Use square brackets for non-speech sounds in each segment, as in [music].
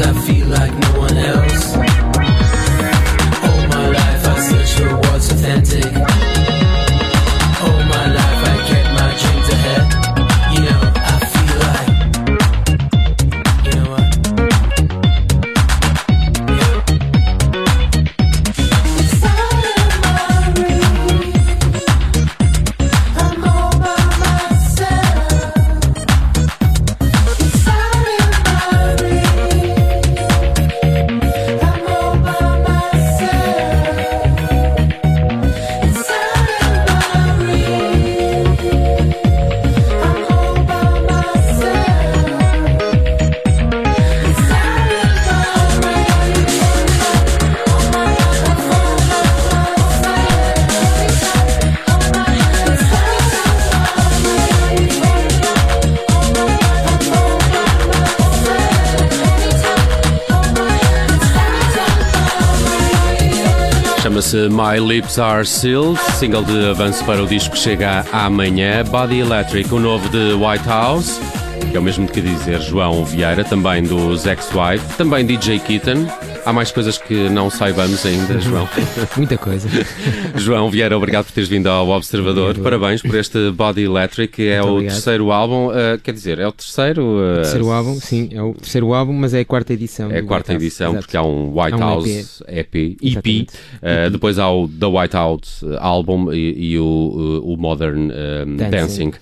I feel like no one else. My Lips Are Sealed, single de avanço para o disco que chega amanhã. Body Electric, o novo de White House, que é o mesmo que dizer João Vieira, também dos Ex-Wife, também DJ Kitten. Há mais coisas que não saibamos ainda, João. [laughs] Muita coisa. João Vieira, obrigado por teres vindo ao Observador. Obrigado. Parabéns por este Body Electric, que é Muito o obrigado. terceiro álbum. uh, quer dizer, é o terceiro. uh, terceiro álbum, sim, é o terceiro álbum, mas é a quarta edição. É a quarta White House, edição, exato. porque há um White Há um House EP, EP, Exatamente. uh, depois há o The White House Album e, e o, o Modern um, Dancing, Dancing.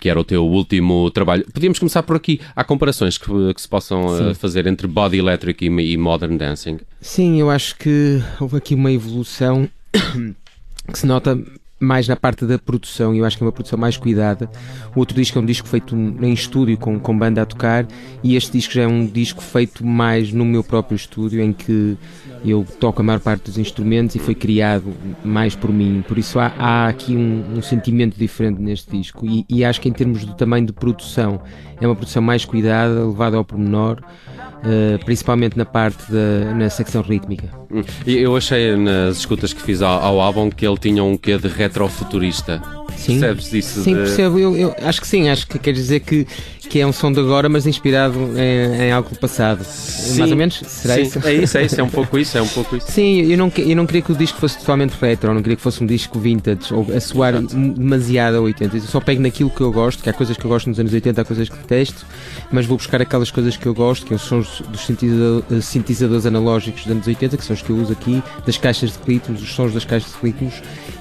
que era o teu último trabalho. Podíamos começar por aqui. Há comparações que, que se possam fazer entre Body Electric e, e Modern Dancing. Sim, eu acho que houve aqui uma evolução [coughs] que se nota mais na parte da produção, eu acho que é uma produção mais cuidada. O outro disco é um disco feito em estúdio, com, com banda a tocar, e este disco já é um disco feito mais no meu próprio estúdio, em que eu toco a maior parte dos instrumentos e foi criado mais por mim. Por isso há, há aqui um, um sentimento diferente neste disco, e, e acho que em termos do tamanho de produção, é uma produção mais cuidada, levada ao pormenor. Eh, principalmente na parte da na secção rítmica. Hum. Eu achei nas escutas que fiz ao, ao álbum que ele tinha um quê de retrofuturista. Sim. Percebes disso? Sim, de- percebo. Eu, eu acho que sim, acho que quer dizer que, que é um som de agora, mas inspirado em, em algo do passado. Mais ou menos? Será Sim, isso? É isso, é isso, é um pouco isso, é um pouco isso. Sim, eu não, eu não queria que o disco fosse totalmente retro, não queria que fosse um disco vintage ou a soar Exato. demasiado a 80. Eu só pego naquilo que eu gosto, que há coisas que eu gosto nos anos 80, há coisas que detesto, mas vou buscar aquelas coisas que eu gosto, que são os sons dos sintetizador- eh, sintetizadores analógicos dos anos 80, que são os que eu uso aqui, das caixas de ritmos, os sons das caixas de ritmos,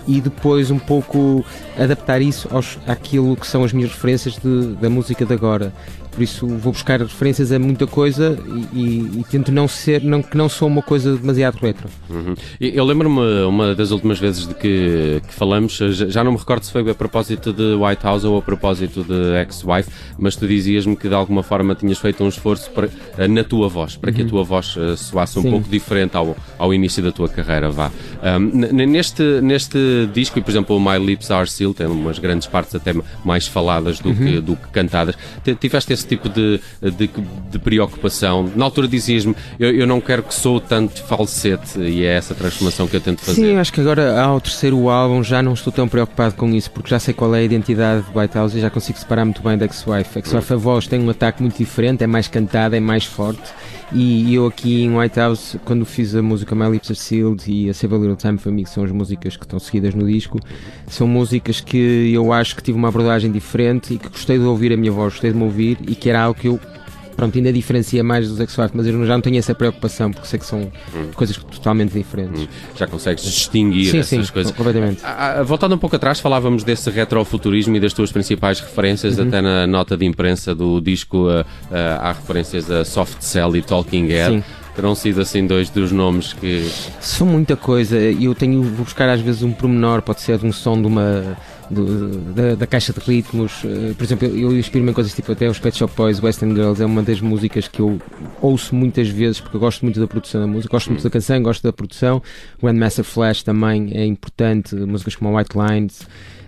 e depois um pouco adaptar isso aos, àquilo que são as minhas referências de- da música de agora. Por isso vou buscar referências a muita coisa e, e- e tento não ser, não, que não sou uma coisa demasiado retro. Uhum. Eu lembro-me uma das últimas vezes de que, que falamos, já não me recordo se foi a propósito de White House ou a propósito de Ex-Wife, mas tu dizias-me que de alguma forma tinhas feito um esforço para, eh, na tua voz, para que a tua voz eh, soasse um Sim. pouco diferente ao, ao início da tua carreira. Vá. Um, n- neste, disco, e por exemplo, o My Lips Are Sealed, tem umas grandes partes até mais faladas do, que, do que cantadas. Tiveste esse tipo de, de, de preocupação? Na altura dizias-me, eu, eu não quero que sou tanto falsete, e é essa transformação que eu tento fazer. Sim, acho que agora ao terceiro álbum já não estou tão preocupado com isso, porque já sei qual é a identidade de White House e já consigo separar muito bem da Ex-Wife. Ex-Wife a voz tem um ataque muito diferente, é mais cantada, é mais forte. E eu aqui em White House, quando fiz a música My Lips Are Sealed e a Save a Little Time for Me, que são as músicas que estão seguidas no disco, são músicas que eu acho que tive uma abordagem diferente e que gostei de ouvir a minha voz, gostei de me ouvir e que era algo que eu pronto, ainda diferencia mais dos X-Five, mas eu já não tenho essa preocupação porque sei que são coisas totalmente diferentes. Já consegues distinguir sim, essas sim, coisas. completamente. Ah, ah, Voltando um pouco atrás, falávamos desse retrofuturismo e das tuas principais referências, Uhum. até na nota de imprensa do disco ah, ah, há referências a Soft Cell e Talking Head. Sim. Terão sido assim dois dos nomes que. São muita coisa e eu tenho, vou buscar às vezes um pormenor, pode ser de um som de uma. do- da, da caixa de ritmos, eh, por exemplo, eu inspiro-me em coisas tipo até os Pet Shop Boys, Western Girls, é uma das músicas que eu ouço muitas vezes porque eu gosto muito da produção da música, gosto muito da canção, gosto da produção. Grandmaster Flash também é importante, músicas como White Lines,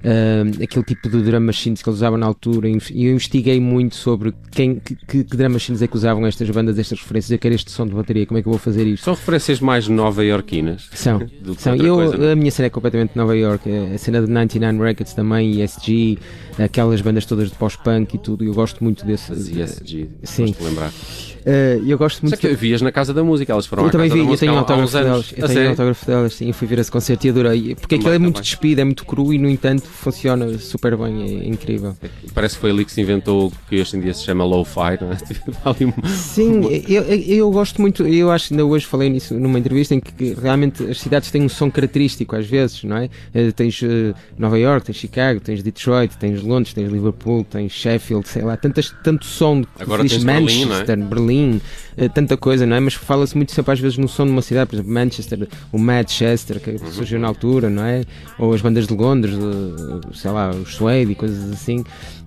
eh, aquele tipo de drum machines que eles usavam na altura, e eu investiguei muito sobre quem, que, que, que drum machines é que usavam estas bandas, estas referências, eu quero este som de bateria, como é que eu vou fazer isto? São referências mais nova-iorquinas. São. São. Eu, coisa. a minha cena é completamente Nova York. A cena de 99 Records também, ESG, aquelas bandas todas de pós-punk e tudo. Eu gosto muito desse. As ESG, Sim. gosto de lembrar. Eh, eu gosto muito. que vias na Casa da Música, elas foram Eu também vi, eu tenho há autógrafo delas. Eu tenho sério? autógrafo delas, sim. Eu fui ver esse concerto e adorei. Porque aquilo é muito despido, é muito cru e, no entanto, funciona super bem. É incrível. Parece que foi ali que se inventou o que hoje em dia se chama lo-fi, não é? [laughs] Um- Sim, eu, eu, gosto muito, eu acho que ainda hoje falei nisso numa entrevista em que, realmente as cidades têm um som característico às vezes, não é? Eh, Tens eh, Nova York, tens Chicago, tens Detroit, tens Londres, tens Liverpool, tens Sheffield, sei lá, tantas, tanto som que Agora diz Berlim, Manchester, Berlim, eh, tanta coisa, não é? Mas fala-se muito sempre às vezes no som de uma cidade, por exemplo, Manchester, o Manchester, que surgiu na altura, não é? Ou as bandas de Londres, de, sei lá, os Suede e coisas assim.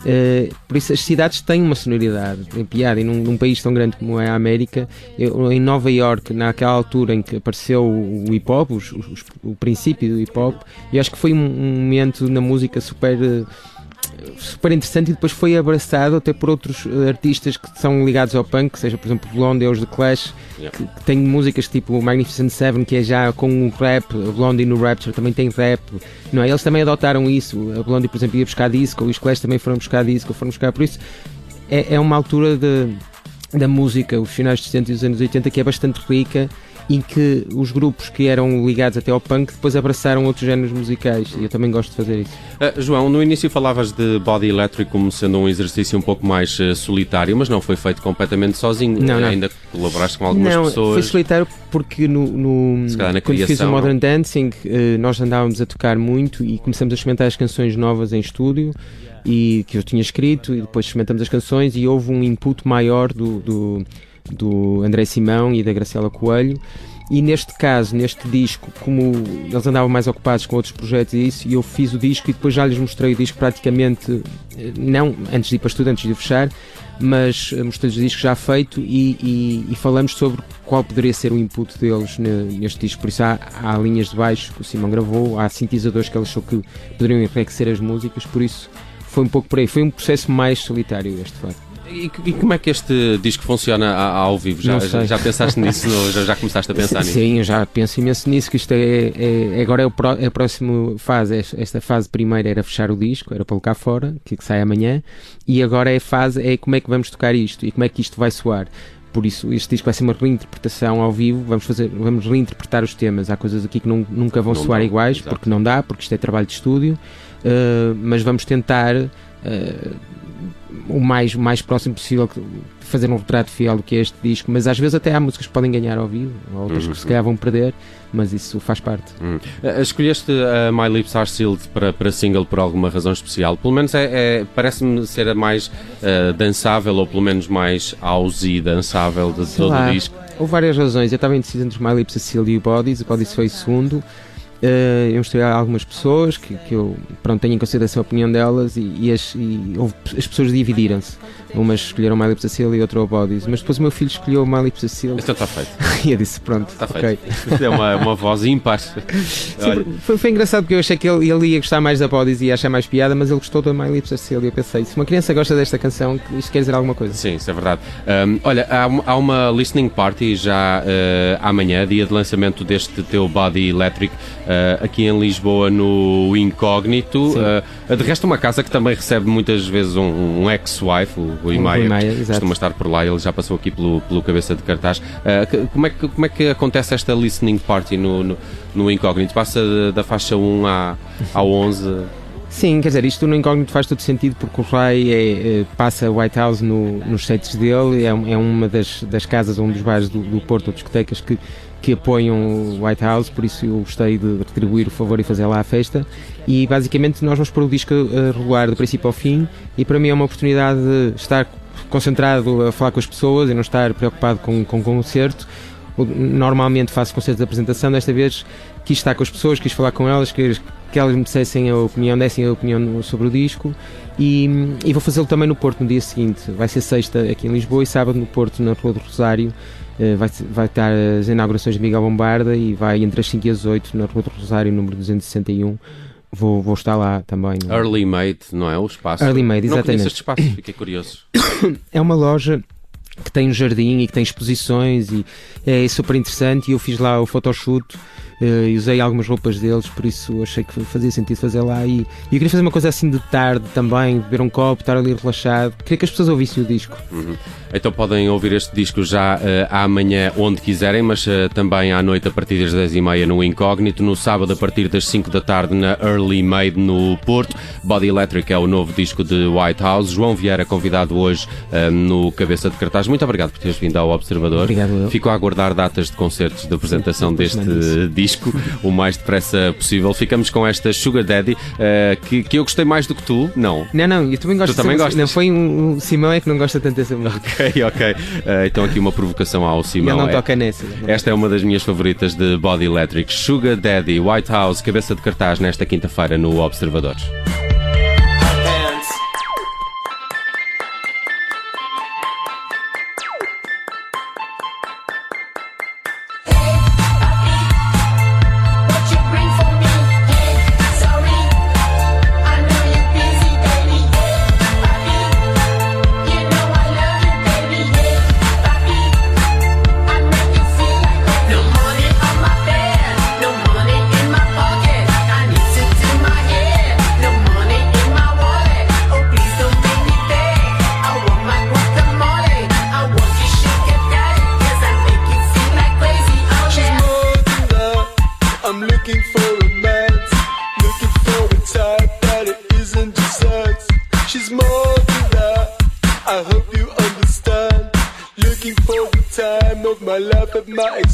Eh, por isso as cidades têm uma sonoridade, tem piada, e num, num país tão grande como é a América, eu, em Nova York, naquela altura em que apareceu o hip hop, os- os- o princípio do hip hop, eu acho que foi um, um momento na música super. eh, super interessante e depois foi abraçado até por outros eh, artistas que são ligados ao punk, seja por exemplo Blondie ou os The Clash, Yeah. que, que têm músicas tipo Magnificent Seven, que é já com o rap, Blondie no Rapture também tem rap, não é? Eles também adotaram isso, a Blondie por exemplo ia buscar disco, os Clash também foram buscar disco, foram buscar, por isso é, é uma altura de, da música, os finais dos 70 e os anos 80, que é bastante rica em que os grupos que eram ligados até ao punk depois abraçaram outros géneros musicais e eu também gosto de fazer isso. Ah, João, no início falavas de Body Electric como sendo um exercício um pouco mais eh, solitário, mas não foi feito completamente sozinho. Não, não. Ainda colaboraste com algumas não, foi pessoas. solitário porque no, no- quando fiz o criação, Modern Dancing eh, nós andávamos a tocar muito e começamos a experimentar as canções novas em estúdio e que eu tinha escrito e depois experimentamos as canções e houve um input maior do, do, do André Simão e da Graciela Coelho e neste caso, neste disco, como eles andavam mais ocupados com outros projetos e isso, eu fiz o disco e depois já lhes mostrei o disco praticamente, eh, não antes de ir para estúdio, antes de fechar, mas eh, mostrei-lhes o disco já feito e, e- e falamos sobre qual poderia ser o input deles ne- neste disco. Por isso há, há linhas de baixo que o Simão gravou, há sintetizadores que ele achou que poderiam enriquecer as músicas, por isso foi um pouco por aí. Foi um processo mais solitário este, de facto. E, e como é que este disco funciona ao vivo? Já, já, já pensaste nisso? [laughs] Já, já começaste a pensar nisso? Sim, eu já penso imenso nisso, que isto é, é- agora é, o pró- é a próxima fase. Es- Esta fase primeira era fechar o disco, era pô-lo cá fora, que, que sai amanhã, e agora é a fase, é como é que vamos tocar isto e como é que isto vai soar. Por isso, este disco vai ser uma reinterpretação ao vivo, vamos, fazer, vamos reinterpretar os temas. Há coisas aqui que não- nunca vão Não soar dá, iguais, exato. porque não dá, porque isto é trabalho de estúdio, uh, mas vamos tentar o mais, mais próximo possível que- fazer um retrato fiel do que é este disco, mas às vezes até há músicas que podem ganhar ao vivo, ou outras Uhum. que se calhar vão perder, mas isso faz parte. Hum. Ah, Escolheste a My Lips Are Sealed para, para single por alguma razão especial? Pelo menos é, é- parece-me ser a mais ah, dançável, ou pelo menos mais e dançável de Sei todo lá. o disco. Houve várias razões, eu estava indeciso entre os My Lips, a Seal e o Bodies, o Bodies foi o segundo. Eh, eu mostrei a algumas pessoas que, que eu pronto, tenho em consideração a opinião delas e, e as, e houve- as pessoas dividiram-se. Umas escolheram My Lips a Seal e outra o Bodies, mas depois o meu filho escolheu My Lips a Seal Então está feito. [laughs] e eu disse: Pronto, Está ok. feito. É uma, uma voz ímpar. [laughs] Foi, foi engraçado porque eu achei que ele, ele ia gostar mais da Bodies e ia achar mais piada, mas ele gostou da My Lips a Seal e eu pensei: se uma criança gosta desta canção, isto quer dizer alguma coisa. Sim, isso é verdade. Um, olha, há, há uma listening party já uh, amanhã, dia de lançamento deste teu Body Electric, uh, aqui em Lisboa, no Incógnito. Uh, de resto, uma casa que também recebe muitas vezes um, um ex-wife, o Rui O Maia. Rui Maia, costuma estar por lá, ele já passou aqui pelo, pelo cabeça de cartaz. Uh, como, é que, como é que acontece esta listening party no, no, no Incógnito? Passa da- da faixa 1 à, à 11? Sim, quer dizer, isto no incógnito faz todo sentido porque o Ray é, é, passa White House no- nos sets dele, é, um- é uma das, das casas, um dos bares do, do Porto, discotecas que, que apoiam o White House, por isso eu gostei de retribuir o favor e fazer lá a festa. E basicamente nós vamos pôr o disco rolar do princípio ao fim e para mim é uma oportunidade de estar concentrado a falar com as pessoas e não estar preocupado com, com o concerto. Normalmente faço concertos de apresentação, desta vez quis estar com as pessoas, quis falar com elas, quis que elas me dissessem a opinião, dessem a opinião sobre o disco e, e vou fazê-lo também no Porto no dia seguinte. Vai ser sexta aqui em Lisboa e sábado no Porto, na Rua do Rosário. Eh, Vai, vai estar as inaugurações de Miguel Bombarda e vai entre as 5 e as 8 na Rua do Rosário, número 261. Vou, vou estar lá também. Early Made, não é? O espaço. Early Made, Não exatamente. este espaço, fiquei curioso. [coughs] É uma loja que tem um jardim e que tem exposições e é super interessante e eu fiz lá o photoshoot e usei algumas roupas deles, por isso achei que fazia sentido fazer lá e, e eu queria fazer uma coisa assim de tarde também, beber um copo, estar ali relaxado, queria que as pessoas ouvissem o disco. Então podem ouvir este disco já eh, amanhã onde quiserem, mas eh, também à noite a partir das 10h30 no Incógnito, no sábado a partir das 5 da tarde na Early Made no Porto. Body Electric é o novo disco de White House. João Vieira convidado hoje eh, no Cabeça de Cartaz. Muito obrigado por teres vindo ao Observador. Obrigado eu. Fico a aguardar datas de concertos de apresentação depois deste isso. Disco o mais depressa possível. Ficamos com esta Sugar Daddy eh, que, que eu gostei mais do que tu. Não. Não, não, eu também gosto Tu também gostas? Não foi um, um Simão é que não gosta tanto dessa música. Ok, ok. Eh, então aqui uma provocação ao E ele Simão. não É- toca nessa. Esta é uma das minhas favoritas de Body Electric. Sugar Daddy, White House, cabeça de cartaz nesta quinta-feira no Observadores. remember